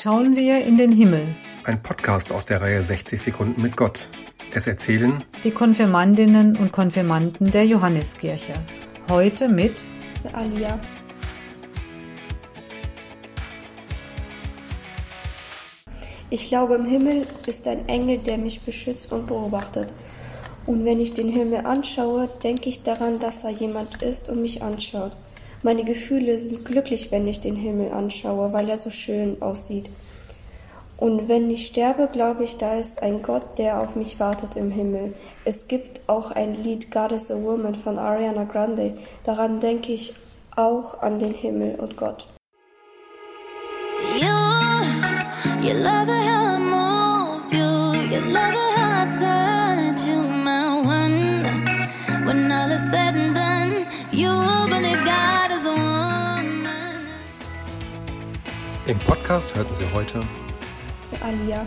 schauen wir in den Himmel. Ein Podcast aus der Reihe 60 Sekunden mit Gott. Es erzählen die Konfirmandinnen und Konfirmanden der Johanneskirche. Heute mit der Alia. Ich glaube, im Himmel ist ein Engel, der mich beschützt und beobachtet. Und wenn ich den Himmel anschaue, denke ich daran, dass da jemand ist und mich anschaut. Meine Gefühle sind glücklich, wenn ich den Himmel anschaue, weil er so schön aussieht. Und wenn ich sterbe, glaube ich, da ist ein Gott, der auf mich wartet im Himmel. Es gibt auch ein Lied God is a Woman von Ariana Grande. Daran denke ich auch an den Himmel und Gott. You, you love it how I move you, you love it how I touch you, my one. When all is said and done, you Im Podcast hörten Sie heute Alia.